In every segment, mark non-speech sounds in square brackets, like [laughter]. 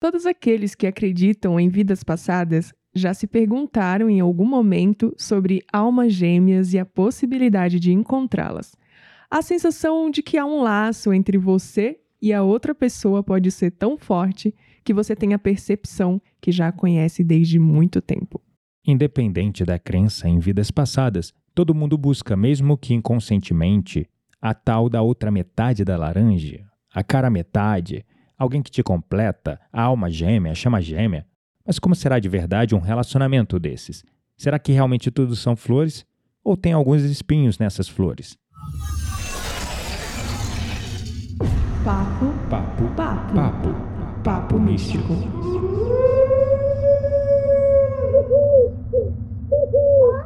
Todos aqueles que acreditam em vidas passadas já se perguntaram em algum momento sobre almas gêmeas e a possibilidade de encontrá-las. A sensação de que há um laço entre você e a outra pessoa pode ser tão forte que você tem a percepção que já a conhece desde muito tempo. Independente da crença em vidas passadas, todo mundo busca, mesmo que inconscientemente, a tal da outra metade da laranja, a cara metade, alguém que te completa, a alma gêmea, a chama gêmea. Mas como será de verdade um relacionamento desses? Será que realmente tudo são flores? Ou tem alguns espinhos nessas flores? Papo, Papo, papo, papo, papo místico.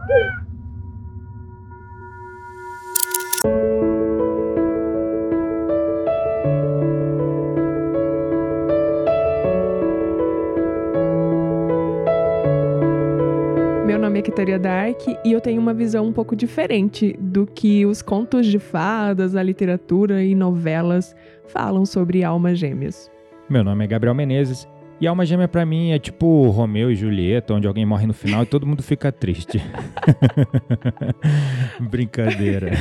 Meu Kitaria Dark e eu tenho uma visão um pouco diferente do que os contos de fadas, a literatura e novelas falam sobre almas gêmeas. Meu nome é Gabriel Menezes e alma gêmea pra mim é tipo Romeu e Julieta, onde alguém morre no final e todo mundo fica triste. [laughs] Brincadeira. [laughs]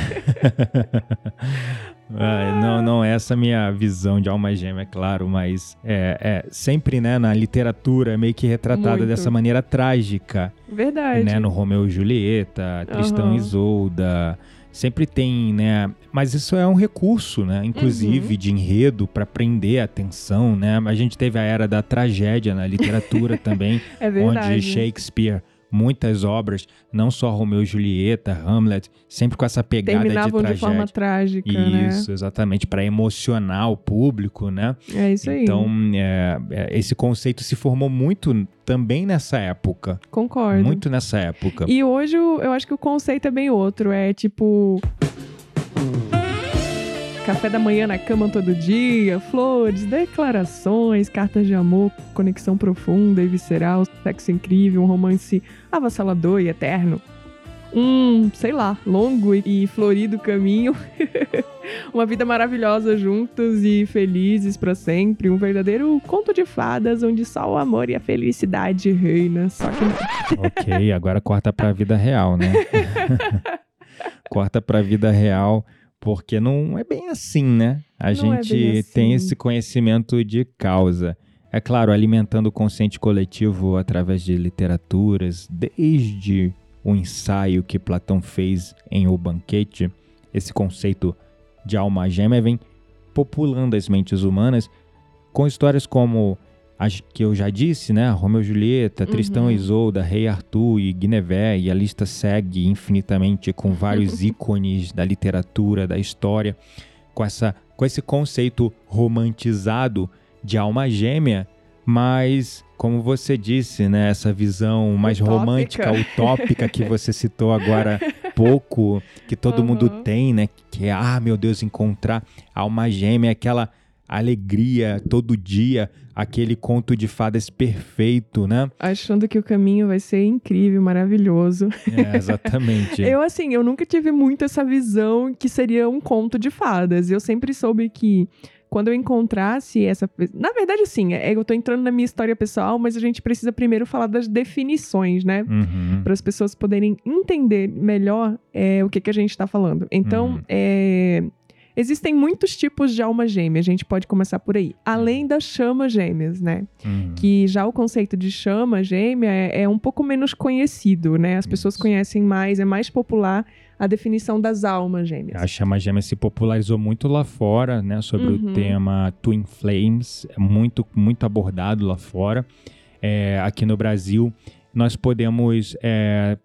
Ai, não, não é essa a minha visão de alma gêmea, é claro, mas é, é sempre, né, na literatura é meio que retratada Muito. dessa maneira trágica, Verdade. né, no Romeu e Julieta, Tristão Aham. e Isolda, sempre tem, né, mas isso é um recurso, né, inclusive Uhum. de enredo para prender a atenção, né, a gente teve a era da tragédia na literatura também, [laughs] É onde Shakespeare, muitas obras, não só Romeu e Julieta, Hamlet, sempre com essa pegada Terminavam de de, forma tragédia. trágica, né? Isso, exatamente, para emocionar o público, né? É isso aí. Então, é, é, esse conceito se formou muito também nessa época. Concordo. Muito nessa época. E hoje eu acho que o conceito é bem outro. É tipo. Café da manhã na cama todo dia, flores, declarações, cartas de amor, conexão profunda e visceral, sexo incrível, um romance avassalador e eterno. Um, sei lá, longo e florido caminho. [laughs] Uma vida maravilhosa juntos e felizes pra sempre. Um verdadeiro conto de fadas onde só o amor e a felicidade reina. Só que não. ok, agora corta pra vida real, né? [laughs] corta pra vida real, porque não é bem assim, né? A Não é gente tem assim. esse conhecimento de causa. É claro, alimentando o consciente coletivo através de literaturas, desde o ensaio que Platão fez em O Banquete, esse conceito de alma gêmea vem populando as mentes humanas com histórias como as que eu já disse, né? Romeu e Julieta, Tristão e Uhum. Isolda, Rei Arthur e Guinevé, e a lista segue infinitamente com vários [laughs] ícones da literatura, da história, com, essa, com esse conceito romantizado de alma gêmea, mas, como você disse, né? Essa visão mais Utópica. romântica, utópica que você [laughs] citou agora há pouco, que todo mundo Uhum. tem, né? Que é, ah, meu Deus, encontrar alma gêmea, aquela alegria todo dia, aquele conto de fadas perfeito, né? achando que o caminho vai ser incrível, maravilhoso. É, exatamente. [laughs] Eu, assim, eu nunca tive muito essa visão que seria um conto de fadas. Eu sempre soube que quando eu encontrasse essa. Na verdade, sim, é, eu tô entrando na minha história pessoal, mas a gente precisa primeiro falar das definições, né? Uhum. Para as pessoas poderem entender melhor é, o que, que a gente está falando. Então, Uhum. é, existem muitos tipos de alma gêmea, a gente pode começar por aí. Além das chamas gêmeas, né? Uhum. que já o conceito de chama gêmea é, é um pouco menos conhecido, né? As pessoas Isso. conhecem mais, é mais popular a definição das almas gêmeas. A chama gêmea se popularizou muito lá fora, né? Sobre Uhum. o tema Twin Flames, é muito, muito abordado lá fora. É, aqui no Brasil, nós podemos é,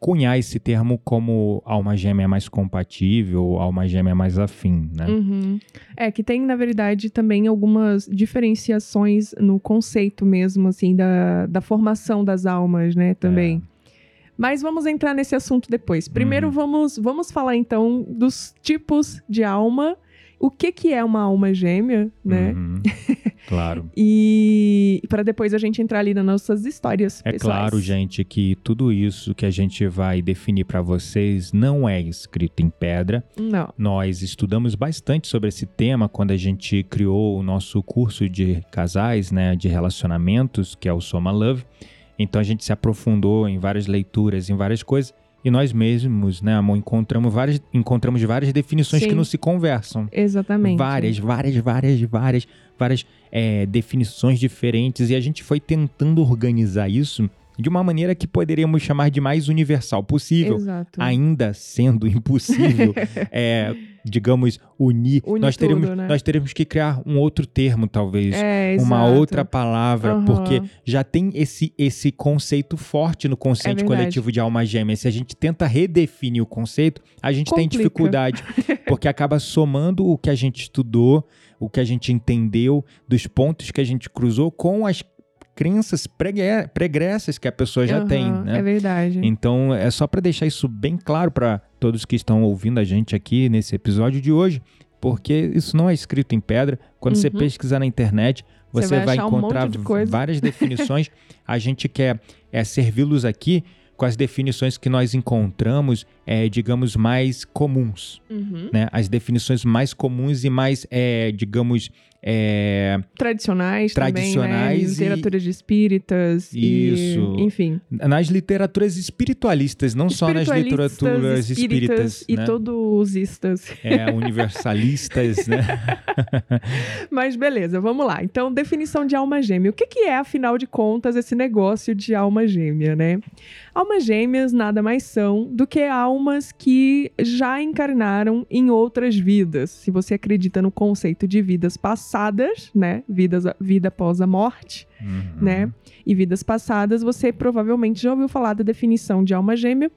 cunhar esse termo como alma gêmea mais compatível, alma gêmea mais afim, né? Uhum. É que tem, na verdade, também algumas diferenciações no conceito mesmo, assim, da, da formação das almas, né? Também. Mas vamos entrar nesse assunto depois. Primeiro Uhum. vamos, vamos falar então dos tipos de alma. O que, que é uma alma gêmea, né? Uhum. [laughs] claro. E para depois a gente entrar ali nas nossas histórias É pessoais. claro, gente, que tudo isso que a gente vai definir para vocês não é escrito em pedra. Não. Nós estudamos bastante sobre esse tema quando a gente criou o nosso curso de casais, né, de relacionamentos, que é o Soma Love. Então a gente se aprofundou em várias leituras, em várias coisas, e nós mesmos, né, amor, encontramos várias, encontramos várias definições Sim. que não se conversam. Exatamente. Várias, várias, várias, várias, várias é, definições diferentes, e a gente foi tentando organizar isso de uma maneira que poderíamos chamar de mais universal possível, Exato. ainda sendo [laughs] impossível, é, digamos, unir. Nós, teremos, tudo, né? nós teremos que criar um outro termo, talvez. É, Uma outra palavra, Aham. porque já tem esse, esse conceito forte no consciente É coletivo de alma gêmea. Se a gente tenta redefinir o conceito, a gente tem Complica. dificuldade, [laughs] porque acaba somando o que a gente estudou, o que a gente entendeu, dos pontos que a gente cruzou com as crenças pregressas que a pessoa já Aham, tem, né? É verdade. Então, é só para deixar isso bem claro para todos que estão ouvindo a gente aqui nesse episódio de hoje, porque isso não é escrito em pedra. Quando você Uhum. pesquisar na internet, Você você, vai vai, achar um encontrar de várias [laughs] definições. a gente quer é, servi-los aqui com as definições que nós encontramos, é, digamos, mais comuns. Uhum. Né? As definições mais comuns e mais, é, digamos, é, Tradicionais, também, Tradicionais né? e- Literaturas de espíritas. Isso. E, enfim. nas literaturas espiritualistas, não só nas literaturas espíritas. E né? todos istas. é, universalistas, né? [laughs] Mas beleza, vamos lá. Então, definição de alma gêmea. O que, que é, afinal de contas, esse negócio de alma gêmea, né? Almas gêmeas nada mais são do que almas que já encarnaram em outras vidas. Se você acredita no conceito de vidas passadas, né? Vidas, vida após a morte, Uhum. né? E vidas passadas, você provavelmente já ouviu falar da definição de alma gêmea.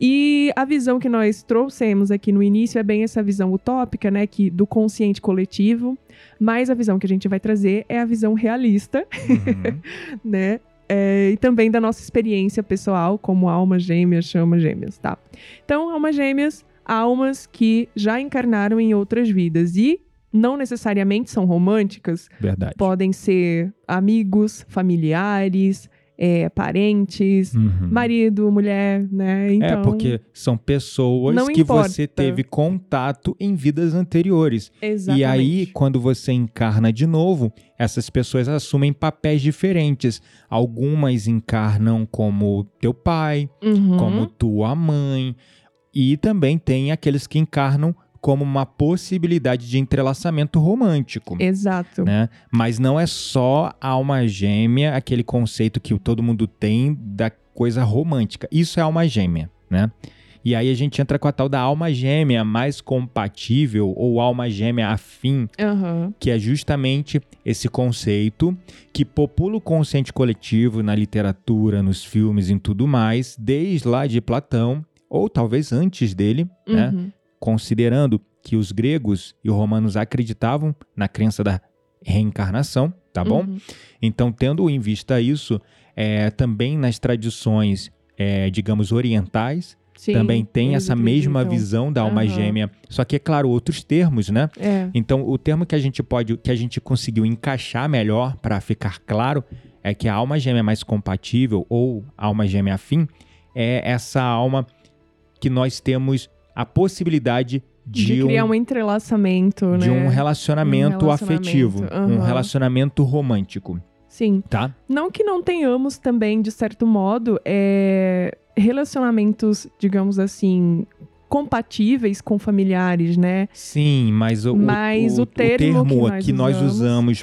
E a visão que nós trouxemos aqui no início é bem essa visão utópica, né? Que, do consciente coletivo. Mas a visão que a gente vai trazer é a visão realista, Uhum. [laughs] né? É, e também da nossa experiência pessoal como almas gêmeas, chamas gêmeas, tá? Então, almas gêmeas, almas que já encarnaram em outras vidas e não necessariamente são românticas, Verdade. podem ser amigos, familiares, é, parentes, Uhum. marido, mulher, né? Então, é, porque são pessoas que importa. você teve contato em vidas anteriores. exatamente. E aí, quando você encarna de novo, essas pessoas assumem papéis diferentes. Algumas encarnam como teu pai, Uhum. como tua mãe, e também tem aqueles que encarnam como uma possibilidade de entrelaçamento romântico. Exato. né? Mas não é só alma gêmea, aquele conceito que todo mundo tem da coisa romântica. Isso é alma gêmea, né? E aí a gente entra com a tal da alma gêmea mais compatível ou alma gêmea afim, Aham. que é justamente esse conceito que popula o consciente coletivo na literatura, nos filmes e em tudo mais, desde lá de Platão, ou talvez antes dele, né? Uhum. considerando que os gregos e os romanos acreditavam na crença da reencarnação, tá bom? Uhum. Então, tendo em vista isso, é, também nas tradições, é, digamos, orientais, Sim, também tem essa mesma acreditam. visão da alma Aham. gêmea, só que, é claro, outros termos, né? É. Então, o termo que a gente pode, que a gente conseguiu encaixar melhor para ficar claro, é que a alma gêmea mais compatível ou alma gêmea afim é essa alma que nós temos a possibilidade de, De, criar um, um entrelaçamento, né? de um relacionamento, Um relacionamento, afetivo, um aham. relacionamento romântico, Sim. tá? Não que não tenhamos também, de certo modo, é, relacionamentos, digamos assim, compatíveis com familiares, né? Sim, mas o, o- Mas o termo que nós que nós usamos, usamos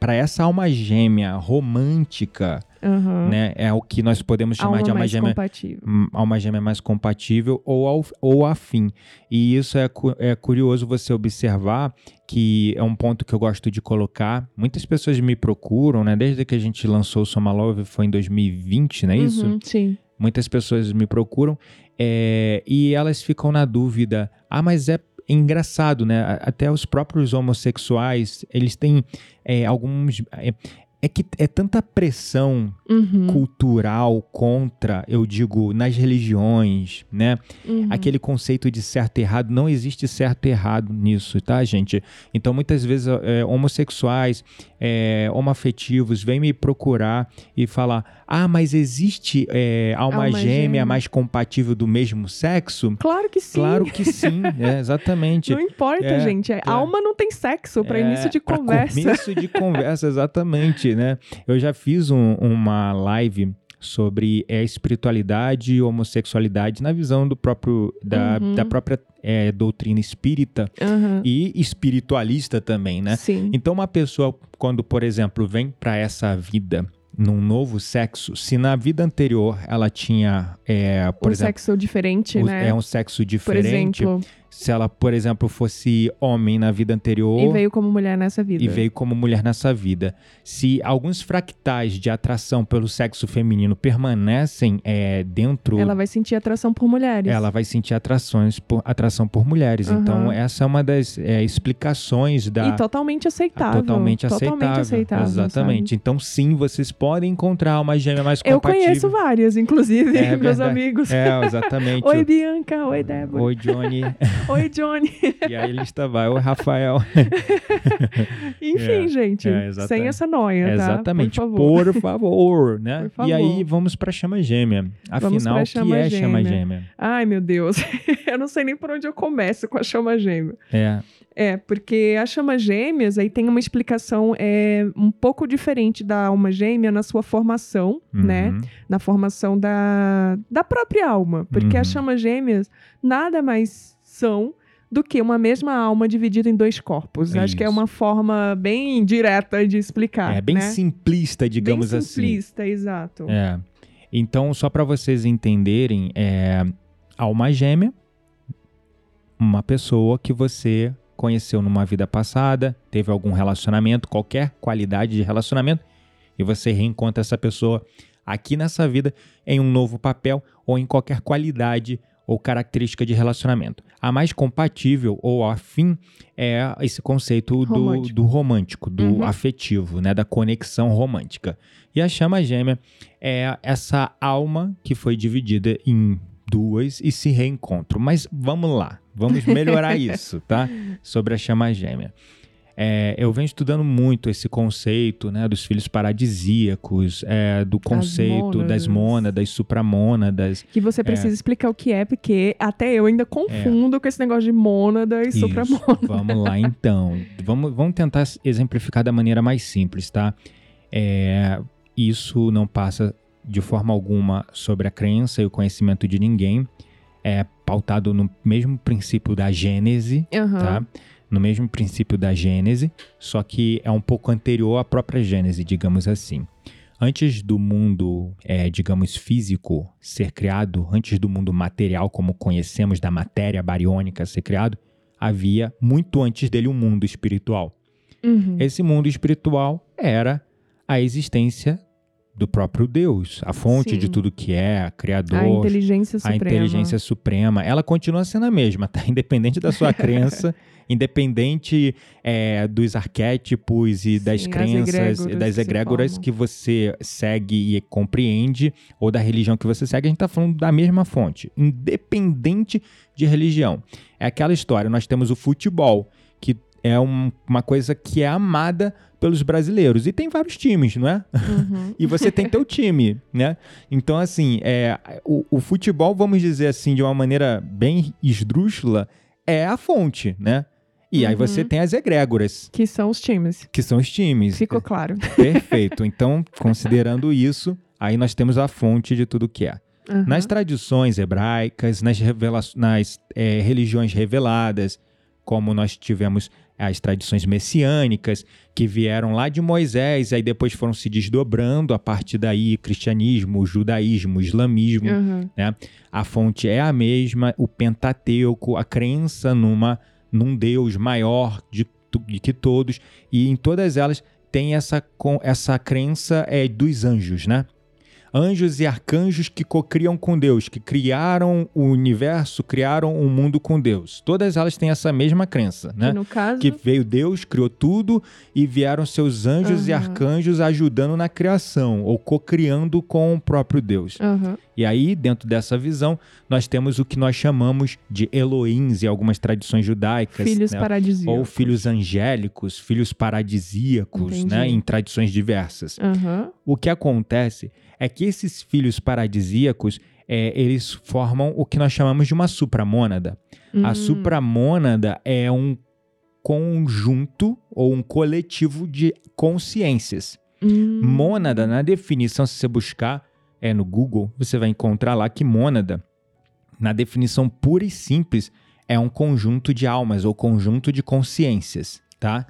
para essa alma gêmea romântica, Aham. né, é o que nós podemos chamar Alma de alma mais gêmea compatível. alma gêmea mais compatível ou, ao, ou afim. E isso é, cu- é curioso você observar que é um ponto que eu gosto de colocar. Muitas pessoas me procuram, né? Desde que a gente lançou o Soma Love, foi em 2020, não é isso? Uhum, sim. Muitas pessoas me procuram é, e elas ficam na dúvida. Ah, mas é engraçado, né? Até os próprios homossexuais, eles têm é, alguns... é, é que é tanta pressão Uhum, cultural contra, eu digo, nas religiões, né? uhum. Aquele conceito de certo e errado, não existe certo e errado nisso, tá, gente? Então, muitas vezes, é, homossexuais, é, homoafetivos, vêm me procurar e falar: ah, mas existe é, alma, Alma gêmea, gêmea. mais compatível do mesmo sexo? Claro que sim. Claro que [laughs] sim, é, exatamente. Não importa, É, gente. É, Alma não tem sexo para É, início de pra conversa. Começo de conversa, [laughs] exatamente, né? Eu já fiz um- uma live sobre é, espiritualidade e homossexualidade na visão do próprio da, Uhum. da própria é, doutrina espírita Aham. e espiritualista também, né? Sim. Então uma pessoa quando, por exemplo, vem para essa vida num novo sexo, se na vida anterior ela tinha, é, por um exemplo, sexo diferente, né? é um sexo Por diferente, exemplo, se ela, por exemplo, fosse homem na vida anterior e veio como mulher nessa vida. e veio como mulher nessa vida. Se alguns fractais de atração pelo sexo feminino permanecem é, dentro, Ela vai sentir atração por mulheres. ela vai sentir atrações por, atração por mulheres. Aham. Então, essa é uma das é, explicações da. E totalmente aceitável. Totalmente aceitável. Totalmente aceitável. Exatamente. Então, sim, vocês podem encontrar uma gêmea mais sabe? Eu compatível. conheço várias, inclusive, É [laughs] meus verdade. amigos. É, exatamente. [laughs] Oi, Bianca. Oi, Débora. Oi, Johnny. [laughs] Oi, Johnny. e aí, lista vai. Oi, Rafael. [laughs] Enfim, É, gente. é, sem essa noia, tá? Exatamente, Por favor. por favor, né? Por favor. E aí vamos para chama gêmea. Afinal, o que chama é chama gêmea. gêmea? Ai, meu Deus. [laughs] eu não sei nem por onde eu começo com a chama gêmea. É, É, porque a chama gêmeas aí tem uma explicação é, um pouco diferente da alma gêmea na sua formação, né? uhum, Na formação da, da própria alma. Porque Uhum. as chamas gêmeas nada mais são do que uma mesma alma dividida em dois corpos. Acho que é uma forma bem direta de explicar. É bem né? simplista, digamos bem assim. simplista, exato. É. Então, só para vocês entenderem, é alma gêmea, uma pessoa que você conheceu numa vida passada, teve algum relacionamento, qualquer qualidade de relacionamento, e você reencontra essa pessoa aqui nessa vida em um novo papel ou em qualquer qualidade ou característica de relacionamento. A mais compatível ou afim é esse conceito do Romântico. do romântico, do Uhum. afetivo, né, da conexão romântica. E a chama gêmea é essa alma que foi dividida em duas e se reencontram. Mas vamos lá, vamos melhorar [laughs] isso, tá? Sobre a chama gêmea. É, eu venho estudando muito esse conceito né, dos filhos paradisíacos, é, do conceito das mônadas. mônadas, supramônadas. Que você precisa explicar o que é, porque até eu ainda confundo com esse negócio de mônada e Isso. supramônada. Vamos lá então. Vamos, vamos tentar exemplificar da maneira mais simples, tá? É, isso não passa de forma alguma sobre a crença e o conhecimento de ninguém. É pautado no mesmo princípio da Gênese, Aham. tá? No mesmo princípio da Gênese, só que é um pouco anterior à própria Gênese, digamos assim. Antes do mundo, é, digamos, físico ser criado, antes do mundo material, como conhecemos, da matéria bariônica ser criado, havia, muito antes dele, um mundo espiritual. Uhum. Esse mundo espiritual era a existência do próprio Deus, a fonte Sim. de tudo que é, criador, A inteligência a suprema. inteligência suprema, ela continua sendo a mesma, tá? [laughs] Independente da sua crença, [laughs] independente é, dos arquétipos e das Sim, as crenças, egrégoras e das que egrégoras formam. que você segue e compreende, ou da religião que você segue, a gente tá falando da mesma fonte, independente de religião. É aquela história, nós temos o futebol, que é um- uma coisa que é amada pelos brasileiros. E tem vários times, não é? Uhum. [laughs] e você tem teu time, né? Então, assim, é, o, o futebol, vamos dizer assim, de uma maneira bem esdrúxula, é a fonte, né? E aí Uhum. você tem as egrégoras, Que são os times. que são os times. Ficou claro. Perfeito. [laughs] Então, considerando isso, aí nós temos a fonte de tudo que é. Aham. Nas tradições hebraicas, nas, nas eh, religiões reveladas, como nós tivemos as tradições messiânicas, que vieram lá de Moisés, aí depois foram se desdobrando a partir daí, cristianismo, judaísmo, islamismo, Aham. a fonte é a mesma, o Pentateuco, a crença numa, num Deus maior de, de que todos, e em todas elas tem essa, com, essa crença é, dos anjos, né? Anjos e arcanjos que cocriam com Deus, que criaram o universo, criaram o um mundo com Deus. Todas elas têm essa mesma crença, né? Que no caso... Que veio Deus, criou tudo e vieram seus anjos uhum. e arcanjos ajudando na criação ou cocriando com o próprio Deus. Uhum. E aí, dentro dessa visão, nós temos o que nós chamamos de Elohims em algumas tradições judaicas. Filhos né? paradisíacos. Ou filhos angélicos, filhos paradisíacos, né? Em tradições diversas. Uhum. O que acontece é que esses filhos paradisíacos é, eles formam o que nós chamamos de uma supramônada. Hum. A supramônada é um conjunto ou um coletivo de consciências. Hum. Mônada, na definição, se você buscar é, no Google, você vai encontrar lá que mônada, na definição pura e simples, é um conjunto de almas ou conjunto de consciências, tá?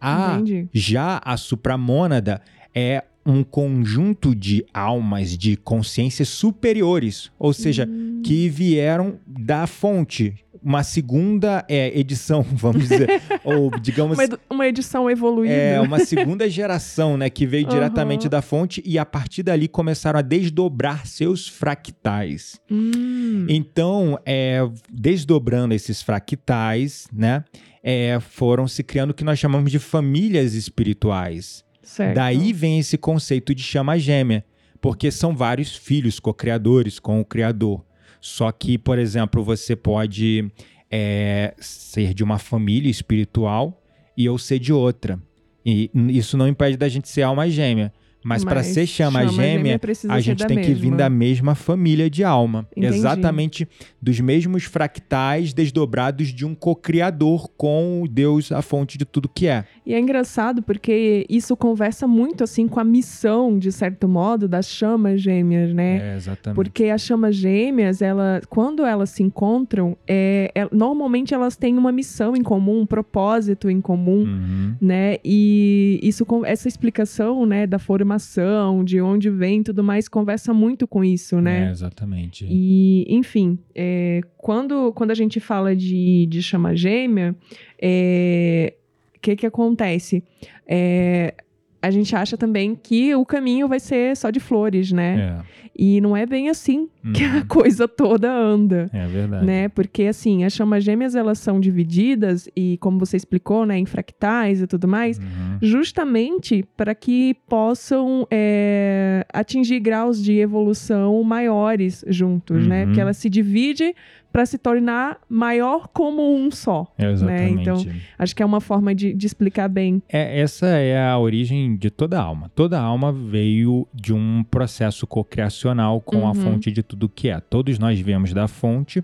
A, Entendi. já a supramônada é um conjunto de almas, de consciências superiores, ou seja, Hum. que vieram da fonte. Uma segunda é, edição, [laughs] vamos dizer, [laughs] ou digamos Uma, uma edição evoluída. é uma [laughs] segunda geração, né, que veio Aham. diretamente da fonte e a partir dali começaram a desdobrar seus fractais. Hum. Então, é, desdobrando esses fractais, né, é, foram se criando o que nós chamamos de famílias espirituais. Certo. Daí vem esse conceito de chama gêmea, porque são vários filhos co-criadores com o criador. Só que, por exemplo, você pode é, ser de uma família espiritual e eu ser de outra. E isso não impede da gente ser alma gêmea. Mas, para ser chama, gêmea, precisa a gente tem que vir mesma. da mesma família de alma. Entendi. Exatamente dos mesmos fractais desdobrados de um co-criador com o Deus, a fonte de tudo que é. E é engraçado porque isso conversa muito assim com a missão, de certo modo, das chamas gêmeas, né? É, exatamente. Porque as chamas gêmeas, ela, quando elas se encontram, é, é- normalmente elas têm uma missão em comum, um propósito em comum, Uhum. né? E isso, essa explicação, né, da formação, de onde vem, e tudo mais, conversa muito com isso, né? É, exatamente. E, enfim, é, quando, quando a gente fala de, de chama gêmea, é, o que que acontece? É, a gente acha também que o caminho vai ser só de flores, né? É. E não é bem assim que a Uhum. coisa toda anda. É verdade. Né? Porque assim, as chamas gêmeas elas são divididas e como você explicou, né, em fractais e tudo mais, Uhum. justamente para que possam é, atingir graus de evolução maiores juntos, né? Uhum. Porque ela se divide para se tornar maior como um só. É, exatamente. Então, Acho que é uma forma de, de explicar bem. É, essa é a origem de toda alma. Toda alma veio de um processo cocriacional com a Uhum. fonte de tudo que é. Todos nós viemos da fonte,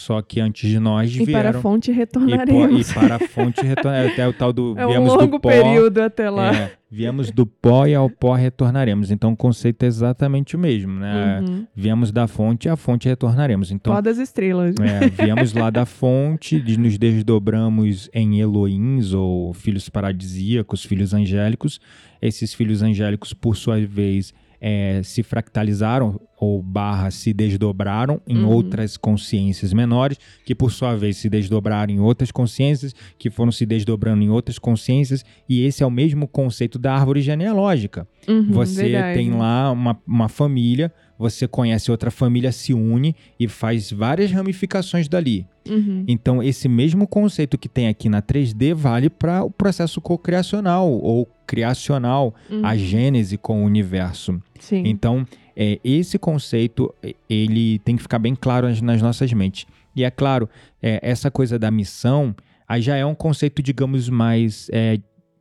só que antes de nós E vieram... para a fonte e, po- retornaremos. e para a fonte retornar. Até o tal do [laughs] é um longo do pó. período até lá. é, viemos do pó e ao pó retornaremos. Então o conceito é exatamente o mesmo, né? Uhum. Viemos da fonte e à fonte retornaremos. Então Pó das estrelas. É, viemos lá da fonte, nos desdobramos em Elohims, ou filhos paradisíacos, filhos angélicos. Esses filhos angélicos, por sua vez, é, se fractalizaram, ou barra, se desdobraram em Uhum. outras consciências menores, que por sua vez se desdobraram em outras consciências, que foram se desdobrando em outras consciências, e esse é o mesmo conceito da árvore genealógica. Uhum, Você verdade. tem lá uma, uma família, você conhece outra família, se une e faz várias ramificações dali. Uhum. Então, esse mesmo conceito que tem aqui na 3D vale para o processo cocriacional ou criacional, Uhum. a gênese com o universo. Sim. Então, é, esse conceito, ele tem que ficar bem claro nas, nas nossas mentes. E é claro, é, essa coisa da missão, aí já é um conceito, digamos, mais é,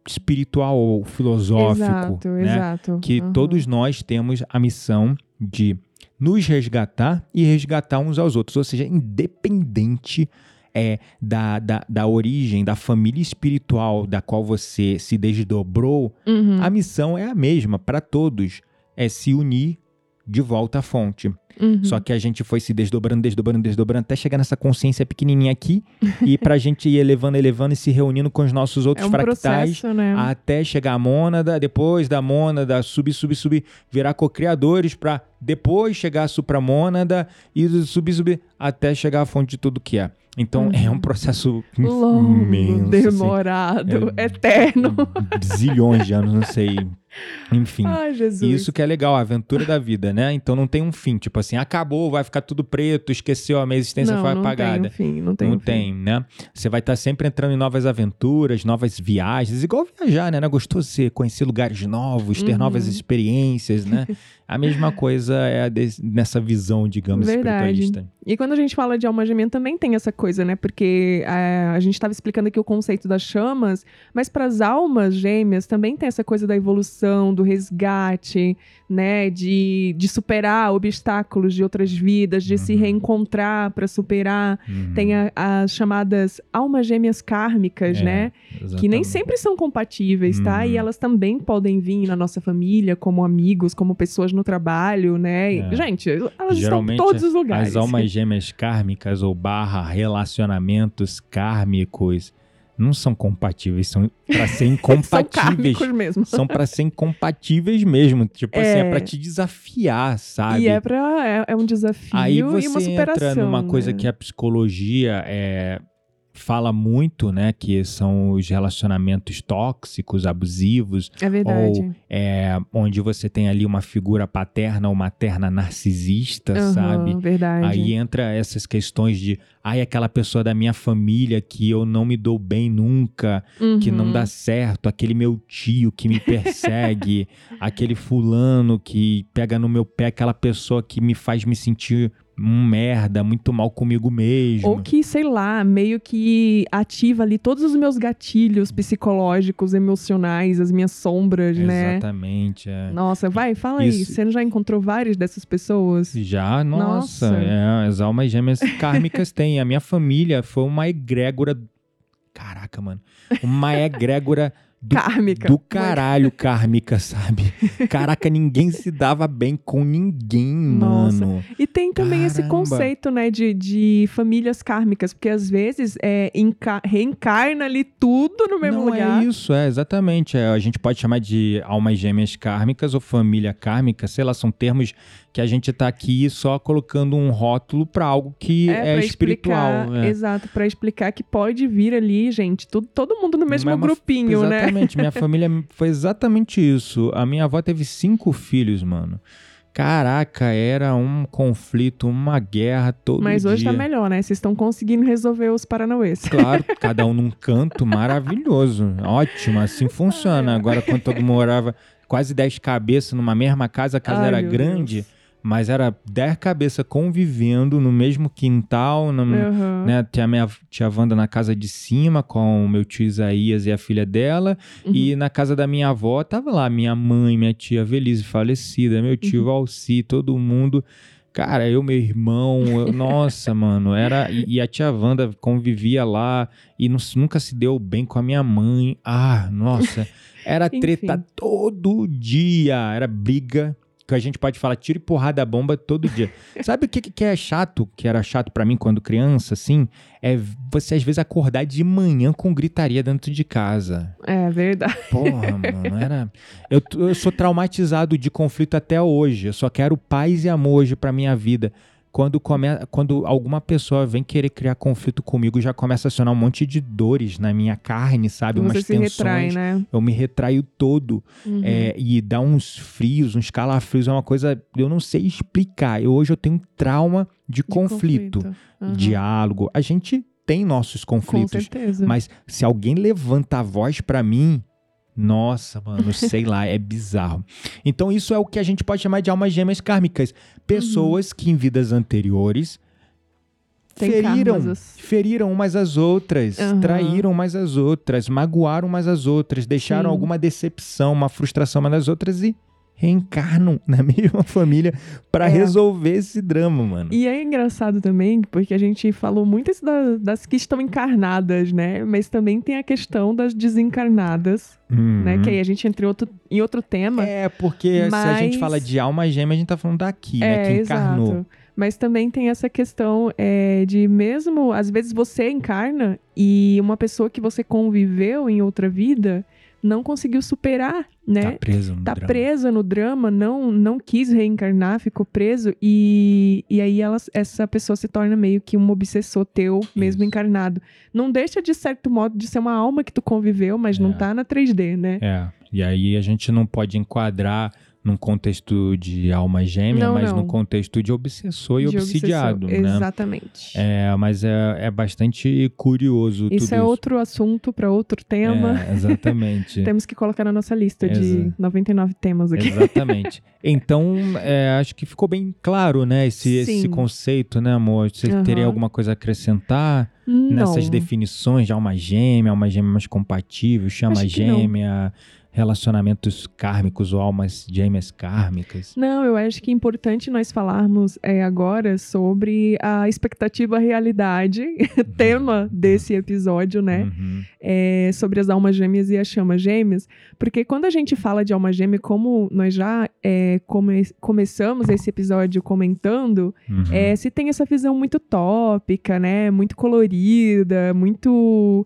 espiritual ou filosófico, exato, né? exato. que Uhum. todos nós temos a missão de nos resgatar e resgatar uns aos outros, ou seja, independente é, da, da, da origem, da família espiritual da qual você se desdobrou, Uhum. a missão é a mesma para todos, é se unir de volta à fonte. Uhum. Só que a gente foi se desdobrando, desdobrando, desdobrando, até chegar nessa consciência pequenininha aqui [laughs] e pra gente ir elevando, elevando e se reunindo com os nossos outros é um fractais processo, né? até chegar a mônada, depois da mônada, subir, subir, subir, virar co-criadores para depois chegar a supramônada e subir, subir, até chegar à fonte de tudo que é. Então Uhum. é um processo Longo, imenso, assim. demorado, É- eterno. [laughs] zilhões de anos, não sei, Enfim. Ai, Jesus. Isso que é legal, a aventura da vida, né? Então não tem um fim. Tipo assim, acabou, vai ficar tudo preto, esqueceu, a minha existência não, foi não apagada. Tem um fim, não tem não um fim. tem, né? Você vai estar sempre entrando em novas aventuras, novas viagens, igual viajar, né? É gostoso você conhecer lugares novos, ter Uhum. novas experiências, né? [laughs] A mesma coisa é nessa visão, digamos, Verdade. espiritualista. E quando a gente fala de alma gêmea também tem essa coisa, né? Porque é, a gente estava explicando aqui o conceito das chamas, mas para as almas gêmeas também tem essa coisa da evolução, do resgate, né? De, de superar obstáculos de outras vidas, de se Uhum. reencontrar para superar. Uhum. Tem a- as chamadas almas gêmeas kármicas, É, né? Que nem exatamente. sempre são compatíveis, tá? Uhum. E elas também podem vir na nossa família, como amigos, como pessoas no trabalho, né? É. Gente, elas Geralmente, estão em todos os lugares. As almas gêmeas kármicas ou barra relacionamentos kármicos não são compatíveis, são para ser [laughs] são incompatíveis. kármicos mesmo. são para ser incompatíveis mesmo. Tipo assim, é É. para te desafiar, sabe? E é, pra, é, é um desafio Aí e você uma superação. entra numa coisa né? que a psicologia é, fala muito, né? Que são os relacionamentos tóxicos, abusivos, É verdade. ou é, onde você tem ali uma figura paterna ou materna narcisista, Aham, sabe? Verdade. Aí entra essas questões de, ai, aquela pessoa da minha família que eu não me dou bem nunca, que não Uhum. dá certo, aquele meu tio que me persegue, [laughs] aquele fulano que pega no meu pé, aquela pessoa que me faz me sentir um merda, muito mal comigo mesmo. Ou que, sei lá, meio que ativa ali todos os meus gatilhos psicológicos, emocionais, as minhas sombras, né? Exatamente, é. Nossa, vai, fala aí. Isso. Você já encontrou várias dessas pessoas? Já, nossa, Nossa. é, as almas gêmeas kármicas [laughs] têm. A minha família foi uma egrégora. Caraca, mano. Uma egrégora do, Kármica. do caralho kármica, sabe? Caraca, ninguém se dava bem com ninguém, Nossa. mano. E tem também esse Caramba. conceito, né, de, de famílias kármicas, porque às vezes é, enca- reencarna ali tudo no mesmo Não lugar. é isso, é exatamente. É, a gente pode chamar de almas gêmeas kármicas ou família kármica, sei lá, são termos que a gente tá aqui só colocando um rótulo para algo que é, pra espiritual. explicar, é. Exato, pra explicar que pode vir ali, gente, tudo, todo mundo no mesmo Mas uma- grupinho, né? Exatamente, minha [laughs] família foi exatamente isso. A minha avó teve cinco filhos, mano. Caraca, era um conflito, uma guerra todo Mas hoje dia. tá melhor, né? Vocês estão conseguindo resolver os paranauês. Claro, [laughs] cada um num canto, maravilhoso. Ótimo, assim funciona. Agora, quando todo morava quase 10 cabeças numa mesma casa, a casa Ai, era grande, Deus. Mas era 10 cabeças convivendo no mesmo quintal, no, Aham. né? Tinha a minha tia Wanda na casa de cima com o meu tio Isaías e a filha dela. Uhum. E na casa da minha avó tava lá minha mãe, minha tia Velise falecida, meu tio Uhum. Valci, todo mundo. Cara, eu, meu irmão, eu- [laughs] nossa, mano, era. E, e a tia Wanda convivia lá e não- nunca se deu bem com a minha mãe. Ah, nossa. Era [laughs] treta todo dia, era briga. Que a gente pode falar tiro e porrada bomba todo dia. [laughs] Sabe o que, que é chato, que era chato pra mim quando criança, assim? É você às vezes acordar de manhã com gritaria dentro de casa. É verdade. Porra, mano, era. [laughs] Eu, eu sou traumatizado de conflito até hoje. Eu só quero paz e amor hoje pra minha vida. Quando, come... Quando alguma pessoa vem querer criar conflito comigo, já começa a acionar um monte de dores na minha carne, sabe? Umas Você se tensões. retrai, né? Eu me retraio todo. Uhum. É, e dá uns frios, uns calafrios. É uma coisa. Eu não sei explicar. Eu, hoje eu tenho um trauma de, De conflito, Uhum. diálogo. A gente tem nossos Com conflitos. certeza. Mas se alguém levanta a voz pra mim, nossa, mano, sei lá, é bizarro. Então isso é o que a gente pode chamar de almas gêmeas kármicas. Pessoas que em vidas anteriores Tem feriram, karmas. feriram umas às outras, Aham. traíram umas às outras, magoaram umas às outras, deixaram Sim. alguma decepção, uma frustração umas das outras e reencarnam [laughs] na mesma família pra É. resolver esse drama, mano. E é engraçado também, porque a gente falou muito isso da- das que estão encarnadas, né? Mas também tem a questão das desencarnadas, né? Uhum. Que aí a gente entra em outro, em outro tema. É, porque se a gente Mas- fala de alma gêmea, a gente tá falando daqui, né? Que encarnou. exato. Mas também tem essa questão é, de mesmo, às vezes você encarna e uma pessoa que você conviveu em outra vida não conseguiu superar, né? Tá preso no tá drama. presa no drama, não não quis reencarnar, ficou preso e, e aí ela, essa pessoa se torna meio que um obsessor teu, mesmo Isso. encarnado. Não deixa de certo modo de ser uma alma que tu conviveu, mas não É. tá na 3D, né? É, e aí a gente não pode enquadrar num contexto de alma gêmea, Não, mas não. num contexto de obsessor e De obsidiado, obsessor. né? Exatamente. É, mas é, é bastante curioso Isso é isso. outro assunto para outro tema. É, exatamente. [laughs] Temos que colocar na nossa lista de Exa- 99 temas aqui. Exatamente. [laughs] Então, é, acho que ficou bem claro, né, esse, esse conceito, né, amor? Você teria Aham. alguma coisa a acrescentar Não. nessas definições de alma gêmea, alma gêmea mais compatível, chama gêmea, relacionamentos kármicos ou almas gêmeas kármicas? Não, eu acho que é importante nós falarmos é, agora sobre a expectativa realidade, [laughs] tema desse episódio, né? Uhum. É, sobre as almas gêmeas e as chamas gêmeas, porque quando a gente fala de alma gêmea, como nós já é, come- começamos esse episódio comentando, Uhum. é, se tem essa visão muito tópica, né? Muito colorida, muito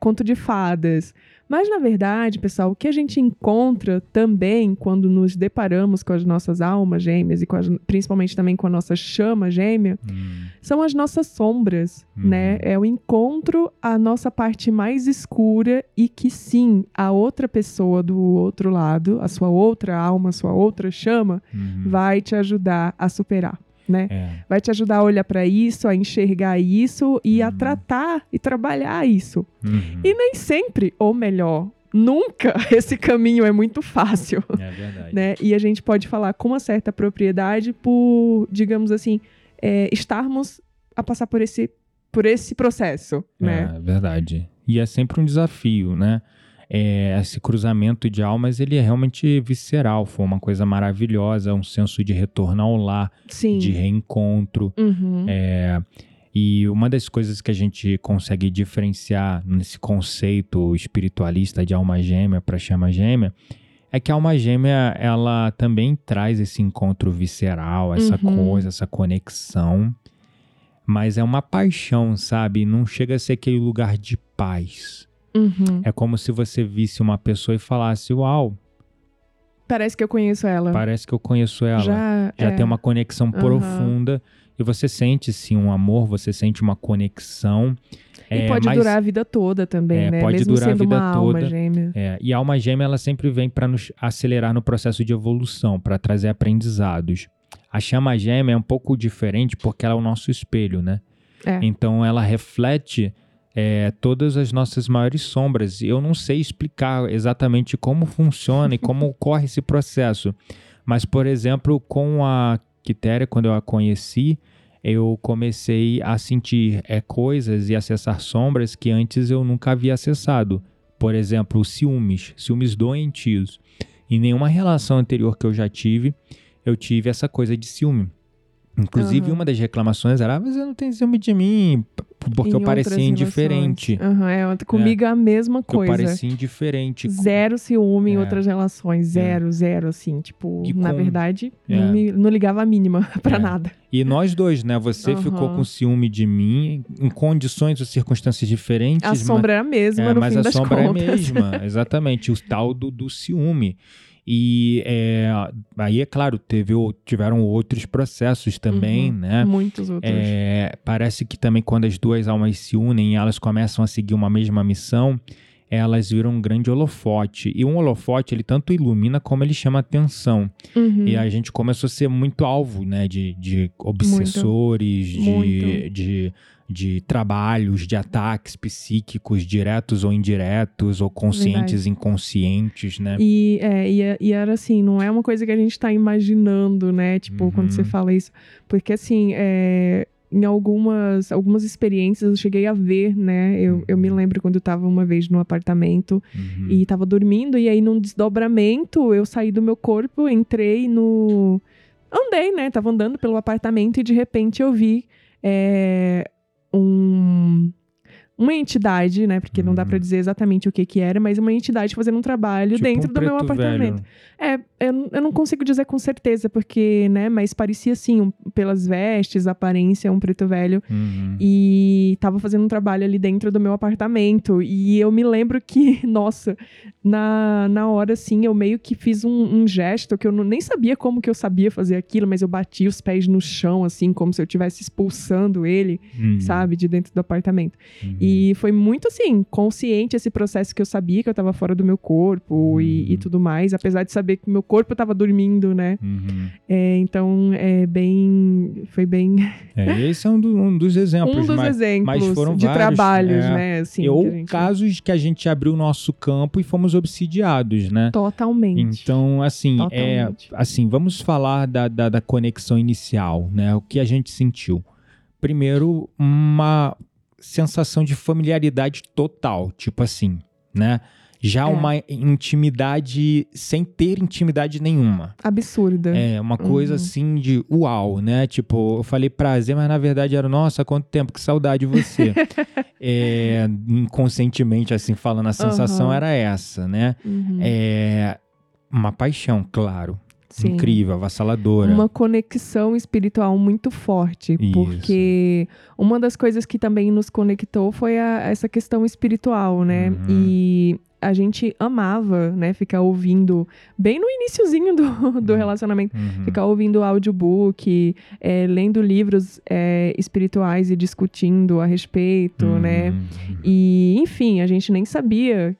conto de fadas. Mas, na verdade, pessoal, o que a gente encontra também quando nos deparamos com as nossas almas gêmeas e as- principalmente também com a nossa chama gêmea, Hum. são as nossas sombras, Uhum. né? É o encontro à nossa parte mais escura e que sim, a outra pessoa do outro lado, a sua outra alma, a sua outra chama, Uhum. vai te ajudar a superar, né? É. Vai te ajudar a olhar para isso, a enxergar isso e a Uhum. tratar e trabalhar isso. Uhum. E nem sempre, ou melhor, nunca [laughs] esse caminho é muito fácil. É verdade. Né? E a gente pode falar com uma certa propriedade por, digamos assim, é, estarmos a passar por esse, por esse processo, né? É verdade. E é sempre um desafio, né? É, esse cruzamento de almas, ele é realmente visceral. Foi uma coisa maravilhosa, um senso de retorno ao lar, Sim. de reencontro. Uhum. É, e uma das coisas que a gente consegue diferenciar nesse conceito espiritualista de alma gêmea para chama gêmea é que a alma gêmea ela também traz esse encontro visceral, essa Uhum. coisa, essa conexão, mas é uma paixão, sabe? Não chega a ser aquele lugar de paz. Uhum. É como se você visse uma pessoa e falasse: Uau, Parece que eu conheço ela. parece que eu conheço ela. Já, já é. tem uma conexão Aham. profunda e você sente sim um amor, você sente uma conexão. E É, pode mas- durar a vida toda também, É, né? pode Mesmo durar a vida uma alma toda. gêmea. É, e a alma gêmea ela sempre vem para nos acelerar no processo de evolução, para trazer aprendizados. A chama gêmea é um pouco diferente porque ela é o nosso espelho, né? É. Então ela reflete é, todas as nossas maiores sombras. E eu não sei explicar exatamente como funciona e como [laughs] ocorre esse processo. Mas, por exemplo, com a Quitéria, quando eu a conheci, eu comecei a sentir é, coisas e acessar sombras que antes eu nunca havia acessado. Por exemplo, ciúmes, ciúmes doentios. Em nenhuma relação anterior que eu já tive, eu tive essa coisa de ciúme. Inclusive, Aham. uma das reclamações era: ah, mas eu não tenho ciúme de mim, porque Em eu parecia indiferente. Aham, é, comigo é a mesma Que eu coisa. parecia indiferente. Zero ciúme em É. outras relações. Zero, zero, assim. Tipo, E na com- verdade, É. não, me- não ligava a mínima [laughs] pra É. nada. E nós dois, né? Você Aham. ficou com ciúme de mim, em condições ou circunstâncias diferentes. A mas- sombra era a mesma, É, no mas fim a das sombra contas. é a mesma, [laughs] exatamente, o tal do, do ciúme. E é, aí, é claro, teve, tiveram outros processos também, Uhum. né? Muitos outros. É, parece que também quando as duas almas se unem e elas começam a seguir uma mesma missão, elas viram um grande holofote. E um holofote, ele tanto ilumina como ele chama atenção. Uhum. E a gente começou a ser muito alvo, né? De, de obsessores, de, Muito. de, de trabalhos, de ataques psíquicos, diretos ou indiretos, ou conscientes e inconscientes, né? E, é, e, e era assim, não é uma coisa que a gente tá imaginando, né? Tipo, quando você Uhum. fala isso. Porque assim, é, em algumas, algumas experiências eu cheguei a ver, né? Eu, eu me Uhum. lembro quando eu tava uma vez no apartamento Uhum. e tava dormindo, e aí num desdobramento eu saí do meu corpo, entrei no. Andei, né? Tava andando pelo apartamento e de repente eu vi é, um. Uma entidade, né? Porque não dá Uhum. pra dizer exatamente o que que era, mas uma entidade fazendo um trabalho Tipo dentro um do meu apartamento. velho. É, eu, eu não consigo dizer com certeza, porque, né? Mas parecia assim, um- pelas vestes, a aparência, um preto velho. Uhum. E tava fazendo um trabalho ali dentro do meu apartamento. E eu me lembro que, [laughs] nossa, na, na hora, assim, eu meio que fiz um, um gesto que eu não- nem sabia como que eu sabia fazer aquilo, mas eu bati os pés no chão, assim, como se eu estivesse expulsando ele, Uhum. sabe, de dentro do apartamento. Uhum. E foi muito, assim, consciente esse processo que eu sabia que eu tava fora do meu corpo e, e Uhum. tudo mais, apesar de saber que meu corpo tava dormindo, né? Uhum. É, então, é bem. Foi bem. É, esse é um, do- um dos exemplos. um dos mas, exemplos foram de vários, trabalhos, é. né? Assim, ou que gente- casos que a gente abriu o nosso campo e fomos obsidiados, né? Totalmente. Então, assim, é, Totalmente. assim, vamos falar da, da, da conexão inicial, né? O que a gente sentiu. Primeiro, uma sensação de familiaridade total, tipo assim, né? Já É. uma intimidade sem ter intimidade nenhuma. Absurda. É, uma coisa Uhum. assim de uau, né? Tipo, eu falei prazer, mas na verdade era, nossa, quanto tempo, que saudade de você. [laughs] é, inconscientemente, assim, falando, a sensação Aham. era essa, né? Uhum. É uma paixão, claro. Sim. Incrível, avassaladora. Uma conexão espiritual muito forte, Isso. porque uma das coisas que também nos conectou foi a- essa questão espiritual, né? Uhum. E a gente amava, né, ficar ouvindo bem no iniciozinho do, do Uhum. relacionamento. Uhum. Ficar ouvindo audiobook, é, lendo livros é, espirituais e discutindo a respeito, né? Uhum. E, enfim, a gente nem sabia,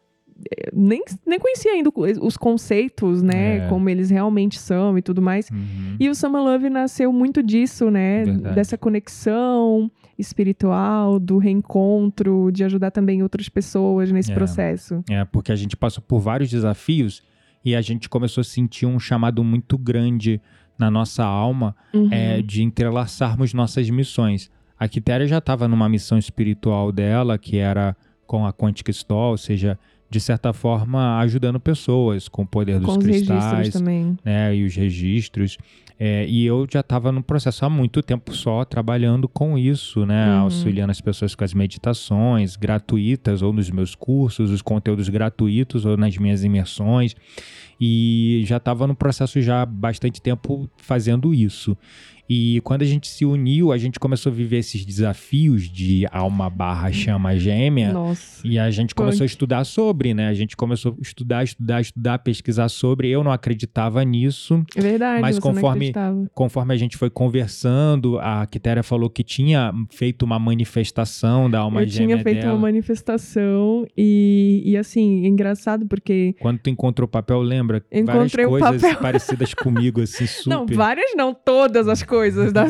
nem, nem conhecia ainda os conceitos, né? É. Como eles realmente são e tudo mais. Uhum. E o Summer Love nasceu muito disso, né? Verdade. Dessa conexão espiritual, do reencontro, de ajudar também outras pessoas nesse É. processo. É, porque a gente passou por vários desafios e a gente começou a sentir um chamado muito grande na nossa alma Uhum. é, de entrelaçarmos nossas missões. A Quitéria já estava numa missão espiritual dela, que era com a Quantic Stall, ou seja, de certa forma ajudando pessoas com o poder dos Com os registros cristais, também. né, e os registros. É, e eu já estava no processo há muito tempo só trabalhando com isso, né, Uhum. auxiliando as pessoas com as meditações gratuitas ou nos meus cursos, os conteúdos gratuitos ou nas minhas imersões. E já estava no processo já há bastante tempo fazendo isso. E quando a gente se uniu, a gente começou a viver esses desafios de alma barra chama gêmea. Nossa. E a gente começou a estudar sobre, né? A gente começou a estudar, estudar, estudar, pesquisar sobre. Eu não acreditava nisso. É verdade, Mas conforme-. Conforme a gente foi conversando, a Quitéria falou que tinha feito uma manifestação da alma Eu gêmea tinha feito dela. uma manifestação e, e assim, é engraçado porque. Quando tu encontrou o papel, lembra? Encontrei o Várias coisas papel. [laughs] parecidas comigo, assim, super. Não, várias não, todas as coisas. Da...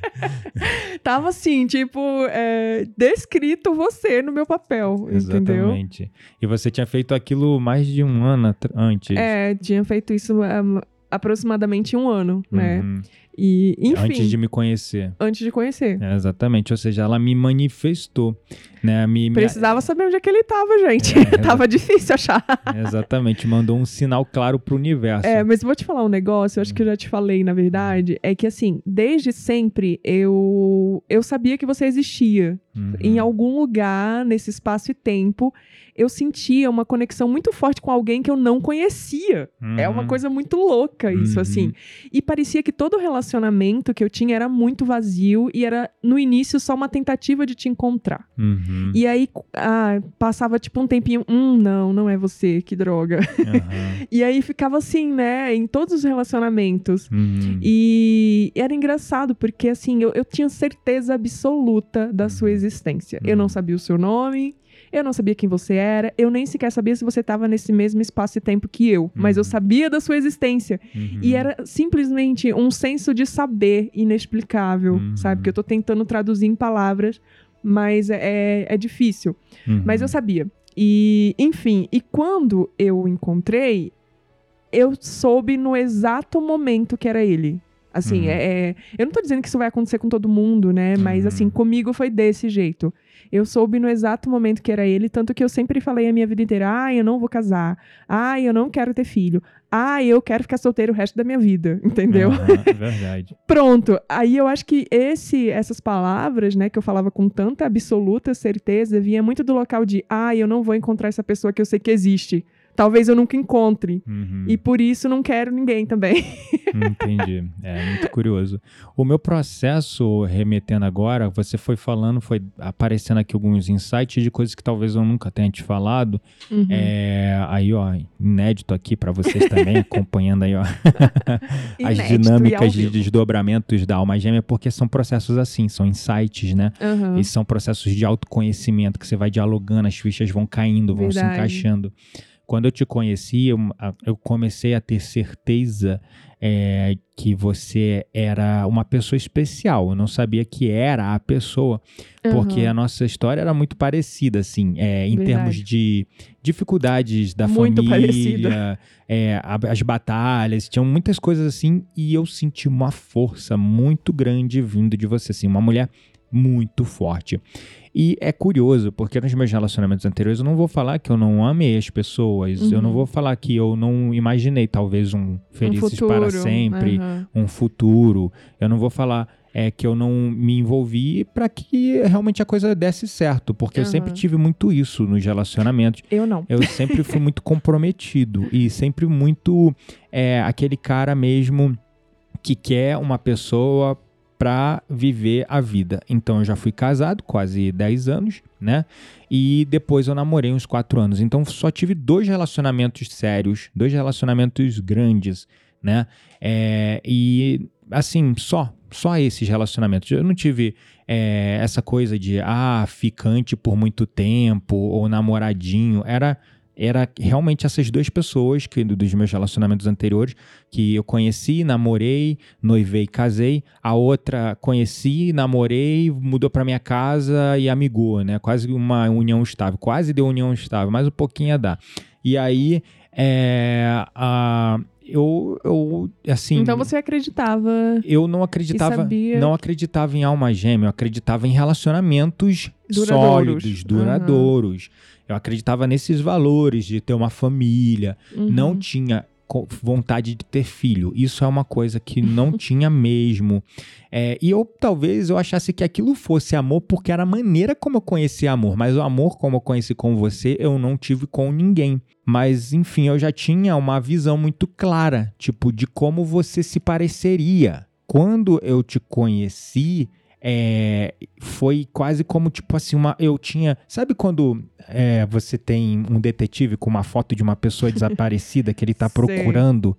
[laughs] Tava assim, tipo, é, descrito você no meu papel, entendeu? Exatamente. E você tinha feito aquilo mais de um ano antes. É, tinha feito isso há aproximadamente um ano, né? Uhum. E, enfim, Antes de me conhecer. antes de conhecer. É, exatamente. Ou seja, ela me manifestou. Né? Me, me- Precisava saber onde é que ele tava, gente. É, [laughs] tava difícil achar. Exatamente. Mandou um sinal claro pro universo. É, mas vou te falar um negócio, eu acho que eu já te falei, na verdade, é que assim, desde sempre eu eu sabia que você existia. Uhum. Em algum lugar, nesse espaço e tempo, eu sentia uma conexão muito forte com alguém que eu não conhecia. É uma Uhum. coisa muito louca isso, Uhum. assim. E parecia que todo relacionamento que eu tinha era muito vazio e era, no início, só uma tentativa de te encontrar. Uhum. E aí, ah, passava tipo um tempinho, hum, não, não é você, que droga. Aham. [laughs] E aí ficava assim, né, em todos os relacionamentos. Uhum. E era engraçado, porque assim, eu, eu tinha certeza absoluta da sua existência. Eu não Uhum. sabia o seu nome, eu não sabia quem você era, eu nem sequer sabia se você estava nesse mesmo espaço e tempo que eu, mas eu Uhum. sabia da sua existência. Uhum. E era simplesmente um senso de saber inexplicável, Uhum. sabe? Que eu tô tentando traduzir em palavras, mas é, é difícil. Uhum. Mas eu sabia. E, enfim, e quando eu o encontrei, eu soube no exato momento que era ele. Assim, Uhum. é, eu não tô dizendo que isso vai acontecer com todo mundo, né? Mas Uhum. assim, comigo foi desse jeito. Eu soube no exato momento que era ele, tanto que eu sempre falei a minha vida inteira: ah, eu não vou casar. Ah, eu não quero ter filho. Ah, eu quero ficar solteiro o resto da minha vida. [laughs] Entendeu? É verdade. [laughs] Pronto. Aí eu acho que esse, essas palavras, né, que eu falava com tanta absoluta certeza, vinha muito do local de: ah, eu não vou encontrar essa pessoa que eu sei que existe. Talvez eu nunca encontre. Uhum. E por isso não quero ninguém também. [laughs] Entendi. É muito curioso. O meu processo, remetendo agora, você foi falando, foi aparecendo aqui alguns insights de coisas que talvez eu nunca tenha te falado. Uhum. É, aí, ó, inédito aqui para vocês também, [laughs] acompanhando aí, ó, [laughs] as dinâmicas de desdobramentos da alma gêmea, porque são processos assim, são insights, né? Aham. E são processos de autoconhecimento que você vai dialogando, as fichas vão caindo, vão se Verdade. encaixando. Quando eu te conheci, eu, eu comecei a ter certeza é, que você era uma pessoa especial. Eu não sabia que era a pessoa, porque Aham. a nossa história era muito parecida, assim, é, em Verdade. termos de dificuldades da Muito família, é, as batalhas, tinham muitas coisas assim, e eu senti uma força muito grande vindo de você, assim, uma mulher muito forte. E é curioso, porque nos meus relacionamentos anteriores eu não vou falar que eu não amei as pessoas, eu Uhum. não vou falar que eu não imaginei talvez um um felizes futuro. para sempre, aham. um futuro. Eu não vou falar é, que eu não me envolvi para que realmente a coisa desse certo, porque eu sempre tive muito isso nos relacionamentos. Eu não. Eu sempre fui muito [laughs] comprometido e sempre muito é, aquele cara mesmo que quer uma pessoa pra viver a vida. Então eu já fui casado quase 10 anos, né? E depois eu namorei uns 4 anos. Então só tive dois relacionamentos sérios, dois relacionamentos grandes, né? É, e assim, só, só esses relacionamentos. Eu não tive é, essa coisa de ah, ficante por muito tempo ou namoradinho. Era era realmente essas duas pessoas que dos meus relacionamentos anteriores que eu conheci, namorei, noivei, casei. A outra conheci, namorei, mudou para minha casa e amigou, né? Quase uma união estável, quase deu união estável, mas um pouquinho ia dar. E aí, é, a, eu, eu, assim, Então você acreditava. eu não acreditava, não acreditava em alma gêmea, eu acreditava em relacionamentos Duradouros. sólidos, duradouros. Eu acreditava nesses valores de ter uma família, Uhum. não tinha vontade de ter filho. Isso é uma coisa que não [laughs] tinha mesmo. É, e eu talvez eu achasse que aquilo fosse amor porque era a maneira como eu conhecia amor, mas o amor como eu conheci com você, eu não tive com ninguém. Mas enfim, eu já tinha uma visão muito clara, tipo de como você se pareceria. Quando eu te conheci, é, foi quase como tipo assim uma eu tinha sabe quando é, você tem um detetive com uma foto de uma pessoa desaparecida que ele tá [laughs] Sei. procurando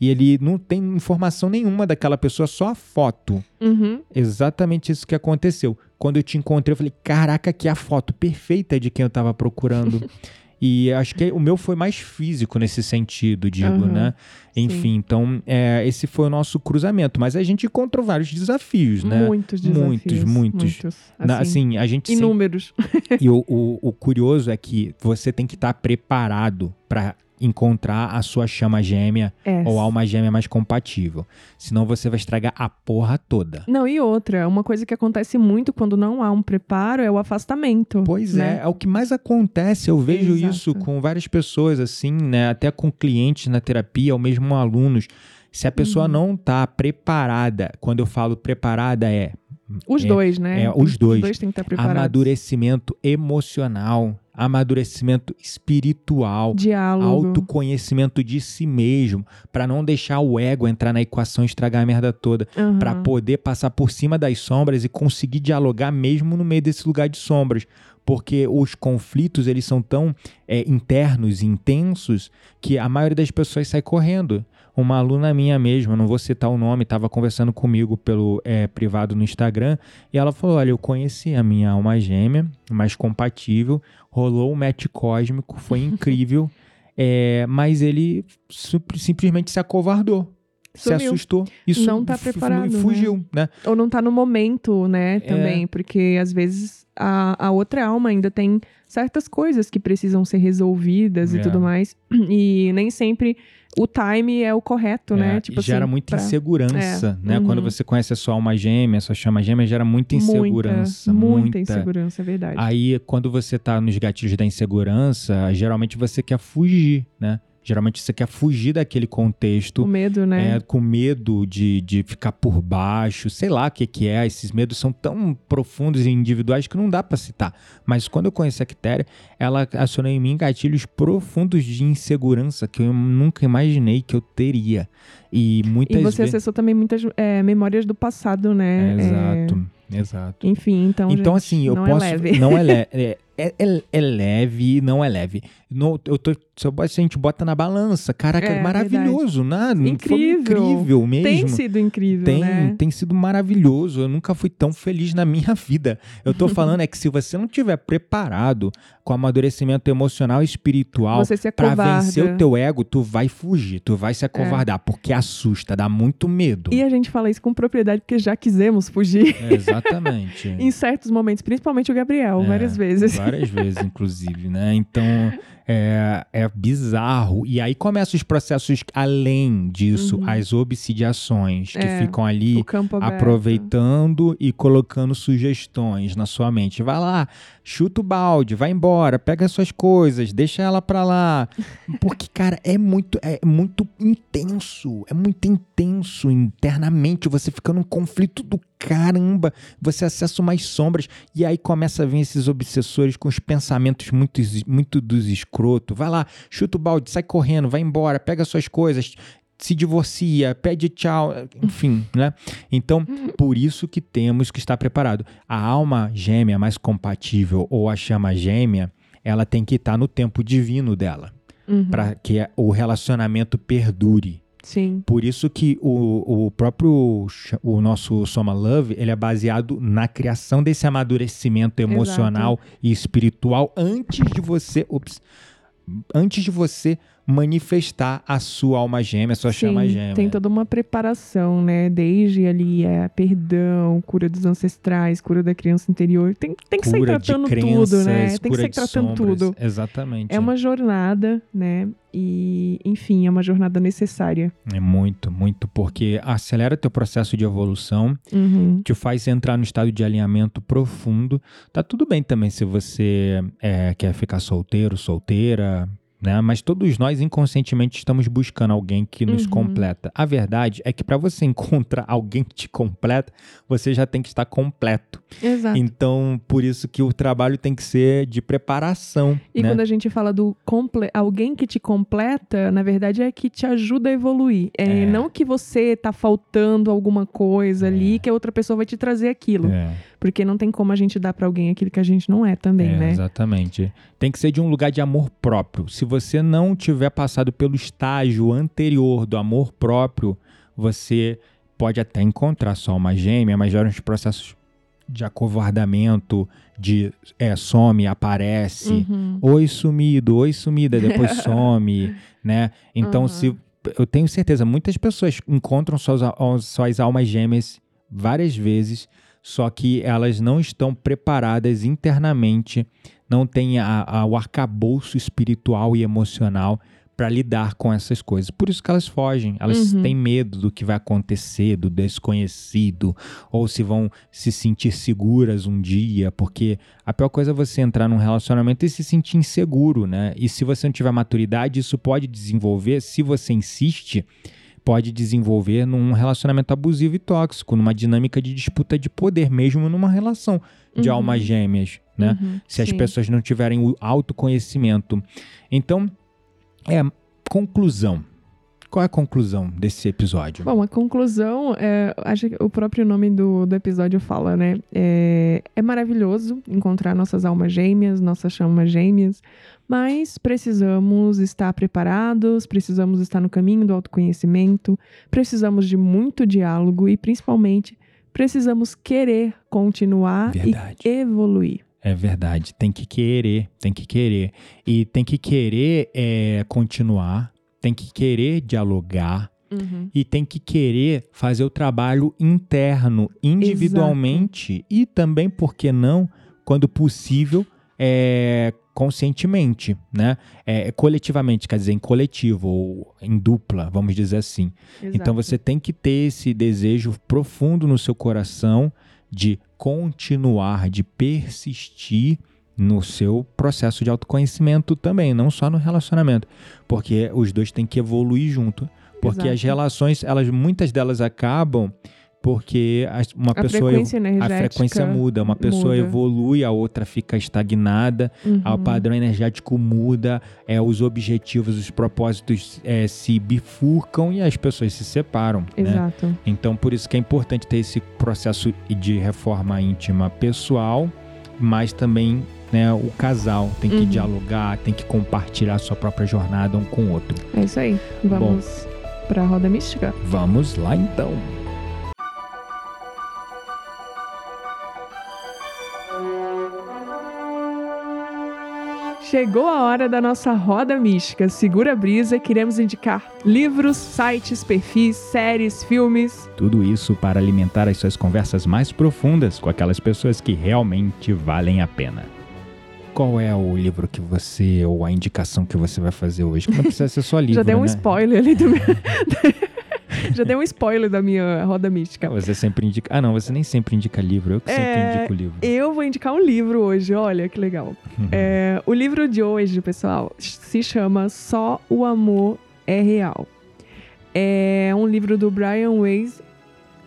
e ele não tem informação nenhuma daquela pessoa só a foto Uhum. exatamente isso que aconteceu quando eu te encontrei eu falei caraca que é a foto perfeita de quem eu tava procurando [laughs] e acho que o meu foi mais físico nesse sentido digo Aham, né sim. enfim então é, esse foi o nosso cruzamento mas a gente encontrou vários desafios né Muitos desafios. Muitos, muitos. Na- Assim, assim, a gente sempre inúmeros. e o, o, o curioso é que você tem que estar preparado para encontrar a sua chama gêmea É. ou alma gêmea mais compatível. Senão você vai estragar a porra toda. Não, e outra, uma coisa que acontece muito quando não há um preparo é o afastamento. Pois né? é, é o que mais acontece. Eu vejo Exato. isso com várias pessoas, assim, né? Até com clientes na terapia, ou mesmo alunos. Se a pessoa Uhum. não tá preparada, quando eu falo preparada, é Os É, dois, né? é, os dois. Os dois têm que estar preparados. amadurecimento emocional, amadurecimento espiritual, Diálogo. autoconhecimento de si mesmo, para não deixar o ego entrar na equação e estragar a merda toda, Aham. para poder passar por cima das sombras e conseguir dialogar mesmo no meio desse lugar de sombras, porque os conflitos eles são tão é, internos e intensos que a maioria das pessoas sai correndo. Uma aluna minha mesmo, eu não vou citar o nome, estava conversando comigo pelo é, privado no Instagram e ela falou: Olha, eu conheci a minha alma gêmea, mais compatível, rolou o match cósmico, foi incrível, [laughs] é, mas ele sim- simplesmente se acovardou. Se Sumiu. assustou. Isso Não tá preparado, né? Fugiu, né? Ou não tá no momento, É. né, também. Porque às vezes a, a outra alma ainda tem certas coisas que precisam ser resolvidas É. e tudo mais. E nem sempre o time é o correto, né? É, Tipo e gera assim, muita pra- insegurança, É, né? uhum. Quando você conhece a sua alma gêmea, a sua chama gêmea, gera muita insegurança. Muita, muita insegurança, é verdade. Aí, quando você tá nos gatilhos da insegurança, geralmente você quer fugir, né? Geralmente você quer fugir daquele contexto. medo, né? É, com medo de, de ficar por baixo, sei lá o que, que é. Esses medos são tão profundos e individuais que não dá pra citar. Mas quando eu conheci a Quitéria, ela acionou em mim gatilhos profundos de insegurança que eu nunca imaginei que eu teria. E muitas E você vezes. acessou também muitas é, memórias do passado, né? É, exato, exato. enfim, então. Então, gente, assim, eu não posso. É leve. Não é leve. [laughs] É, é, é- é leve não é leve. No, eu tô, se, eu, boto- se a gente bota na balança, caraca, é, É, maravilhoso, né? Foi Incrível. incrível mesmo. Tem sido incrível, Tem, né? tem sido maravilhoso. Eu nunca fui tão feliz na minha [laughs] vida. Eu tô falando é que se você não tiver preparado com amadurecimento emocional e espiritual Você se pra vencer o teu ego, tu vai fugir, tu vai se acovardar, porque assusta, dá muito medo. E a gente fala isso com propriedade porque já quisemos fugir É, exatamente. [laughs] em certos momentos, principalmente o Gabriel, É, várias vezes. Várias vezes, inclusive, né? Então, [laughs] é, é bizarro. E aí começam os processos além disso, Uhum. as obsidiações, que É, ficam ali aproveitando e colocando sugestões na sua mente. Vai lá, chuta o balde, vai embora, pega suas coisas, deixa ela pra lá. [laughs] Porque, cara, é muito, é muito intenso. É muito intenso internamente. Você fica num conflito do caramba. Você acessa umas sombras e aí começa a vir esses obsessores com os pensamentos muito, muito dos escroto. Vai lá, chuta o balde, sai correndo, vai embora, pega suas coisas, se divorcia, pede tchau, enfim, [laughs] né? Então, por isso que temos que estar preparado. A alma gêmea mais compatível ou a chama gêmea, ela tem que estar no tempo divino dela, Uhum. para que o relacionamento perdure. Sim. Por isso que o, o próprio o nosso Soma Love, ele é baseado na criação desse amadurecimento emocional e espiritual antes de você, ops, antes de você manifestar a sua alma gêmea, a sua chama Sim, gêmea. tem toda uma preparação, né? Desde ali é perdão, cura dos ancestrais, cura da criança interior. Tem, tem que sair cura de tratando crenças, tudo, né? Tem que sair tratando sombras. tudo. Exatamente. É uma jornada, né? E, enfim, é uma jornada necessária. É muito, muito, porque acelera teu processo de evolução, Uhum. te faz entrar no estado de alinhamento profundo. Tá tudo bem também se você é, quer ficar solteiro, solteira, né? Mas todos nós inconscientemente estamos buscando alguém que nos Uhum. completa. A verdade é que para você [laughs] encontrar alguém que te completa, você já tem que estar completo. Exato. Então, por isso que o trabalho tem que ser de preparação, E né? quando a gente fala do comple... alguém que te completa, na verdade é que te ajuda a evoluir. É, É. não que você tá faltando alguma coisa ali que a outra pessoa vai te trazer aquilo. É. Porque não tem como a gente dar pra alguém aquilo que a gente não é também, É, né? Exatamente. Tem que ser de um lugar de amor próprio. Se você não tiver passado pelo estágio anterior do amor próprio, você pode até encontrar só uma gêmea, mas geram uns processos de acovardamento, de é, some, aparece. Uhum. Oi sumido, oi sumida, depois [laughs] some, né? Então, Uhum. se eu tenho certeza, muitas pessoas encontram suas, suas almas gêmeas várias vezes, só que elas não estão preparadas internamente, não têm a- a- o arcabouço espiritual e emocional para lidar com essas coisas. Por isso que elas fogem, elas Uhum. têm medo do que vai acontecer, do desconhecido, ou se vão se sentir seguras um dia, porque a pior coisa é você entrar num relacionamento e se sentir inseguro, né? E se você não tiver maturidade, isso pode desenvolver, se você insiste, pode desenvolver num relacionamento abusivo e tóxico, numa dinâmica de disputa de poder, mesmo numa relação de Uhum. almas gêmeas, né? Uhum, Se as sim. pessoas não tiverem o autoconhecimento. Então, é conclusão. Qual é a conclusão desse episódio? Bom, a conclusão, é, acho que o próprio nome do, do episódio fala, né? É, é maravilhoso encontrar nossas almas gêmeas, nossas chamas gêmeas, mas precisamos estar preparados, precisamos estar no caminho do autoconhecimento, precisamos de muito diálogo e, principalmente, precisamos querer continuar Verdade. e evoluir. É verdade. Tem que querer, tem que querer. E tem que querer é, continuar, tem que querer dialogar, Uhum. e tem que querer fazer o trabalho interno, individualmente e também, por que não, quando possível, é, conscientemente, né? É, coletivamente, quer dizer, em coletivo ou em dupla, vamos dizer assim. Então Exato. você tem que ter esse desejo profundo no seu coração de continuar, de persistir no seu processo de autoconhecimento também, não só no relacionamento, porque os dois têm que evoluir junto, porque as Exato. relações, elas muitas delas acabam porque as- uma A pessoa frequência a frequência muda, uma pessoa muda. evolui, a outra fica estagnada, ah, o Uhum. padrão energético muda, é, os objetivos, os propósitos é, se bifurcam e as pessoas se separam. Né? Exato. Então, por isso que é importante ter esse processo de reforma íntima pessoal, mas também né, o casal tem que Uhum. dialogar, tem que compartilhar sua própria jornada um com o outro. É isso aí. Vamos pra roda mística? Vamos lá então. Chegou a hora da nossa roda mística. Segura a brisa, queremos indicar livros, sites, perfis, séries, filmes. Tudo isso para alimentar as suas conversas mais profundas com aquelas pessoas que realmente valem a pena. Qual é o livro que você, ou a indicação que você vai fazer hoje? Que não precisa ser só [laughs] livro, Já deu um né? spoiler ali do meu... [laughs] Já deu um spoiler da minha roda mística. Você sempre indica. Ah, não, você nem sempre indica livro. Eu que sempre É, indico livro. Eu vou indicar um livro hoje, olha que legal. É, o livro de hoje, pessoal, se chama Só o Amor é Real. É um livro do Brian Weiss.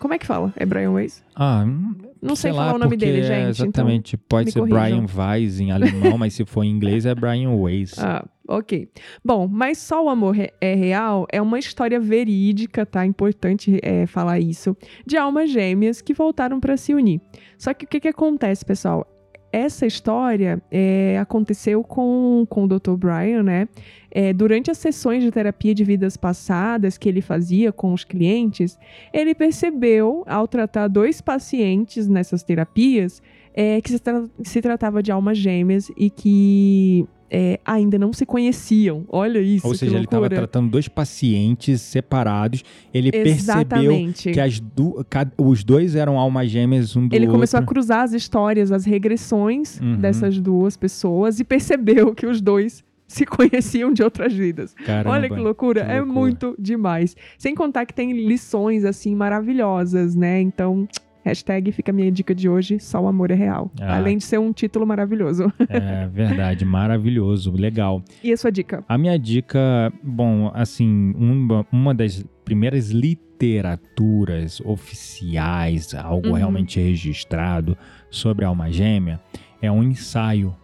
Como é que fala? É Brian Weiss? Ah, hum, Não sei, lá, falar o nome dele, é gente. então- Exatamente. Pode me ser corrijam. Brian Weiss em alemão, mas se for em inglês é Brian Weiss. [laughs] Ah, ok. Bom, mas só o amor é real é uma história verídica, tá? Importante é, falar isso. De almas gêmeas que voltaram para se unir. Só que o que, que acontece, pessoal? Essa história é, aconteceu com, com o Dr. Brian, né? É, durante as sessões de terapia de vidas passadas que ele fazia com os clientes, ele percebeu, ao tratar dois pacientes nessas terapias, é, que se, tra- se tratava de almas gêmeas e que é, ainda não se conheciam. Olha isso, Ou seja, ele estava tratando dois pacientes separados. Ele percebeu Exatamente. que as du- os dois eram almas gêmeas um do Ele outro. começou a cruzar as histórias, as regressões Uhum. dessas duas pessoas e percebeu que os dois se conheciam de outras vidas. Caramba, Olha que loucura, que é loucura. muito demais. Sem contar que tem lições assim maravilhosas, né? Então, hashtag fica a minha dica de hoje, só o amor é real. Ah. Além de ser um título maravilhoso. [laughs] É verdade, maravilhoso, legal. E a sua dica? A minha dica, bom, assim, uma, uma das primeiras literaturas oficiais, algo Uhum. realmente registrado sobre a alma gêmea, é um ensaio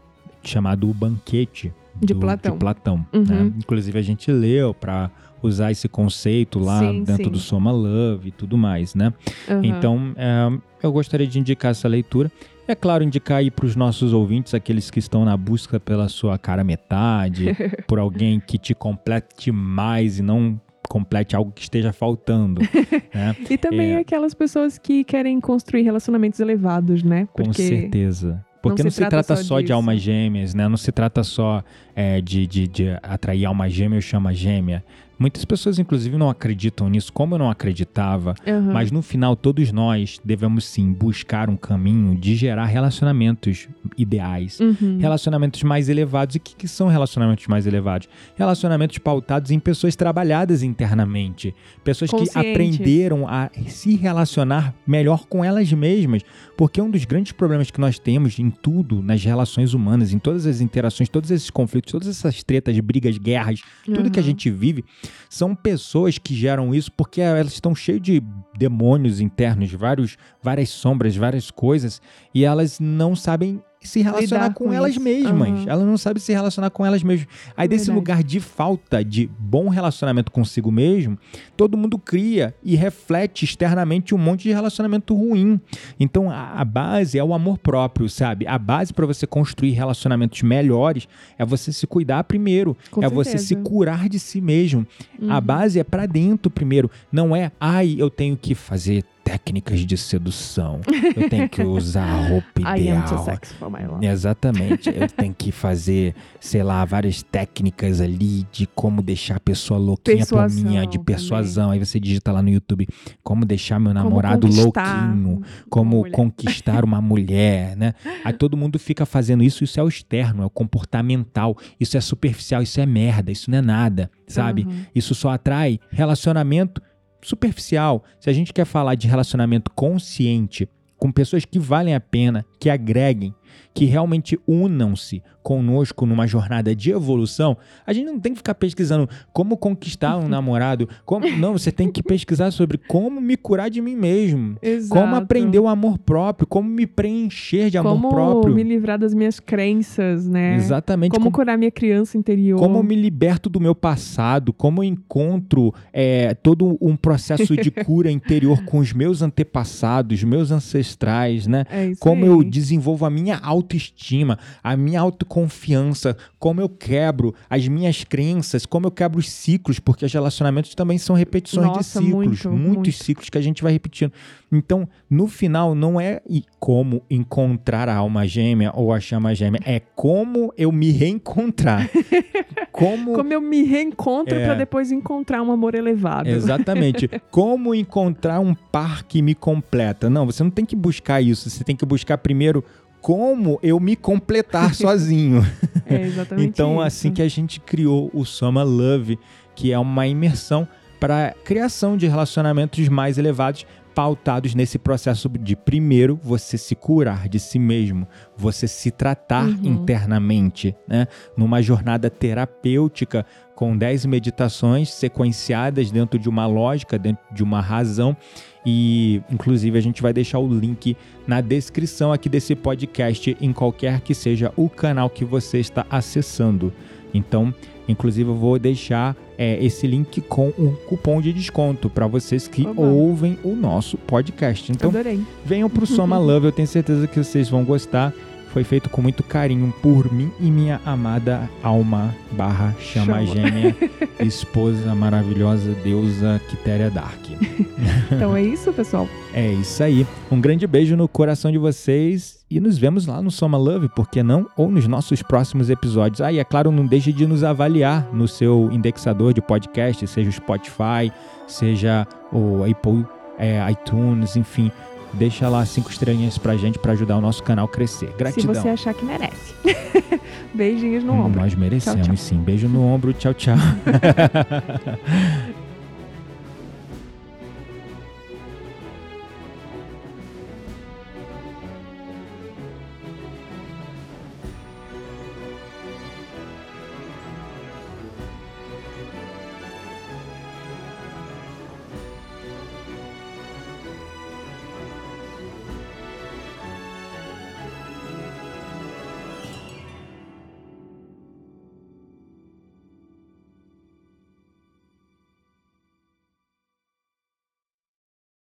chamado O Banquete De do- Platão. de Platão, Uhum. né? Inclusive a gente leu para usar esse conceito lá Sim, dentro sim. do Soma Love e tudo mais, né? Aham. Então, é, eu gostaria de indicar essa leitura. É claro, indicar aí para os nossos ouvintes, aqueles que estão na busca pela sua cara metade, [laughs] por alguém que te complete mais e não complete algo que esteja faltando, [laughs] né? E também É. aquelas pessoas que querem construir relacionamentos elevados, né? Com Porque certeza. Porque não se, trata, só de disso. almas gêmeas, né? Não se trata só é, de, de, de atrair alma gêmea ou chama gêmea. Muitas pessoas, inclusive, não acreditam nisso, como eu não acreditava. Aham. Mas no final, todos nós devemos sim buscar um caminho de gerar relacionamentos ideais. Uhum. Relacionamentos mais elevados. E o que, que são relacionamentos mais elevados? Relacionamentos pautados em pessoas trabalhadas internamente. Pessoas que Conscientes. aprenderam a se relacionar melhor com elas mesmas. Porque um dos grandes problemas que nós temos em tudo, nas relações humanas, em todas as interações, todos esses conflitos, todas essas tretas, brigas, guerras, tudo que a Aham. gente vive, são pessoas que geram isso porque elas estão cheias de demônios internos, vários, várias sombras, várias coisas, e elas não sabem se relacionar com, com elas isso. mesmas. Aham. Elas não sabem se relacionar com elas mesmas. Aí, desse Verdade. lugar de falta de bom relacionamento consigo mesmo, todo mundo cria e reflete externamente um monte de relacionamento ruim. Então, a, a base é o amor próprio, sabe? A base para você construir relacionamentos melhores é você se cuidar primeiro, Com é você se certeza. curar de si mesmo. A Uhum. base é pra dentro primeiro, não é, ai, eu tenho que fazer técnicas de sedução. Eu tenho que usar a roupa [laughs] too ideal. Exatamente. Eu [laughs] tenho que fazer, sei lá, várias técnicas ali de como deixar a pessoa louquinha Persuasão mim, de também. persuasão. Aí você digita lá no YouTube como deixar meu namorado conquistar louquinho, uma como mulher. conquistar uma [laughs] mulher, né? Aí todo mundo fica fazendo isso, isso é o externo, é o comportamental, isso é superficial, isso é merda, isso não é nada, sabe? Uhum. Isso só atrai relacionamento superficial. Se a gente quer falar de relacionamento consciente, com pessoas que valem a pena, que agreguem, que realmente unam-se conosco numa jornada de evolução, a gente não tem que ficar pesquisando como conquistar um [laughs] namorado. Como... Não, você tem que pesquisar sobre como me curar de mim mesmo. Exato. Como aprender o amor próprio, como me preencher de amor Como próprio. me livrar das minhas crenças, né? Exatamente. Como como- curar minha criança interior. como me liberto do meu passado, como eu encontro é, todo um processo de [laughs] cura interior com os meus antepassados, meus ancestrais, né? É Como aí. eu desenvolvo a minha autoestima, a minha autoconfiança, como eu quebro as minhas crenças, como eu quebro os ciclos, porque os relacionamentos também são repetições Nossa, de ciclos, muito, muitos muito. ciclos que a gente vai repetindo. Então, no final, não é e- como encontrar a alma gêmea ou a chama gêmea, é como eu me reencontrar. [laughs] como Como eu me reencontro É. pra depois encontrar um amor elevado. Exatamente. [laughs] Como encontrar um par que me completa? Não, você não tem que buscar isso. Você tem que buscar primeiro como eu me completar [laughs] sozinho. É exatamente então, isso. assim que a gente criou o Soma Love, que é uma imersão para criação de relacionamentos mais elevados, pautados nesse processo de primeiro você se curar de si mesmo, você se tratar Uhum. internamente, né? Numa jornada terapêutica com 10 meditações sequenciadas dentro de uma lógica, dentro de uma razão. E, inclusive, a gente vai deixar o link na descrição aqui desse podcast, em qualquer que seja o canal que você está acessando. Então, inclusive, eu vou deixar é, esse link com um cupom de desconto para vocês que Oba. ouvem o nosso podcast. Então, Adorei. venham pro Soma [laughs] Love, eu tenho certeza que vocês vão gostar. Foi feito com muito carinho por mim e minha amada alma barra chama Chama. gêmea, [laughs] esposa maravilhosa, deusa Quitéria Dark. [laughs] Então é isso, pessoal. É isso aí. Um grande beijo no coração de vocês e nos vemos lá no Soma Love, por que não? Ou nos nossos próximos episódios. Ah, e é claro, não deixe de nos avaliar no seu indexador de podcast, seja o Spotify, seja o Apple, é, iTunes, enfim. Deixa lá cinco estrelinhas pra gente pra ajudar o nosso canal a crescer. Gratidão. Se você achar que merece. [laughs] Beijinhos no ombro. Nós merecemos, Tchau, tchau. sim. Beijo no ombro. Tchau, tchau. [laughs]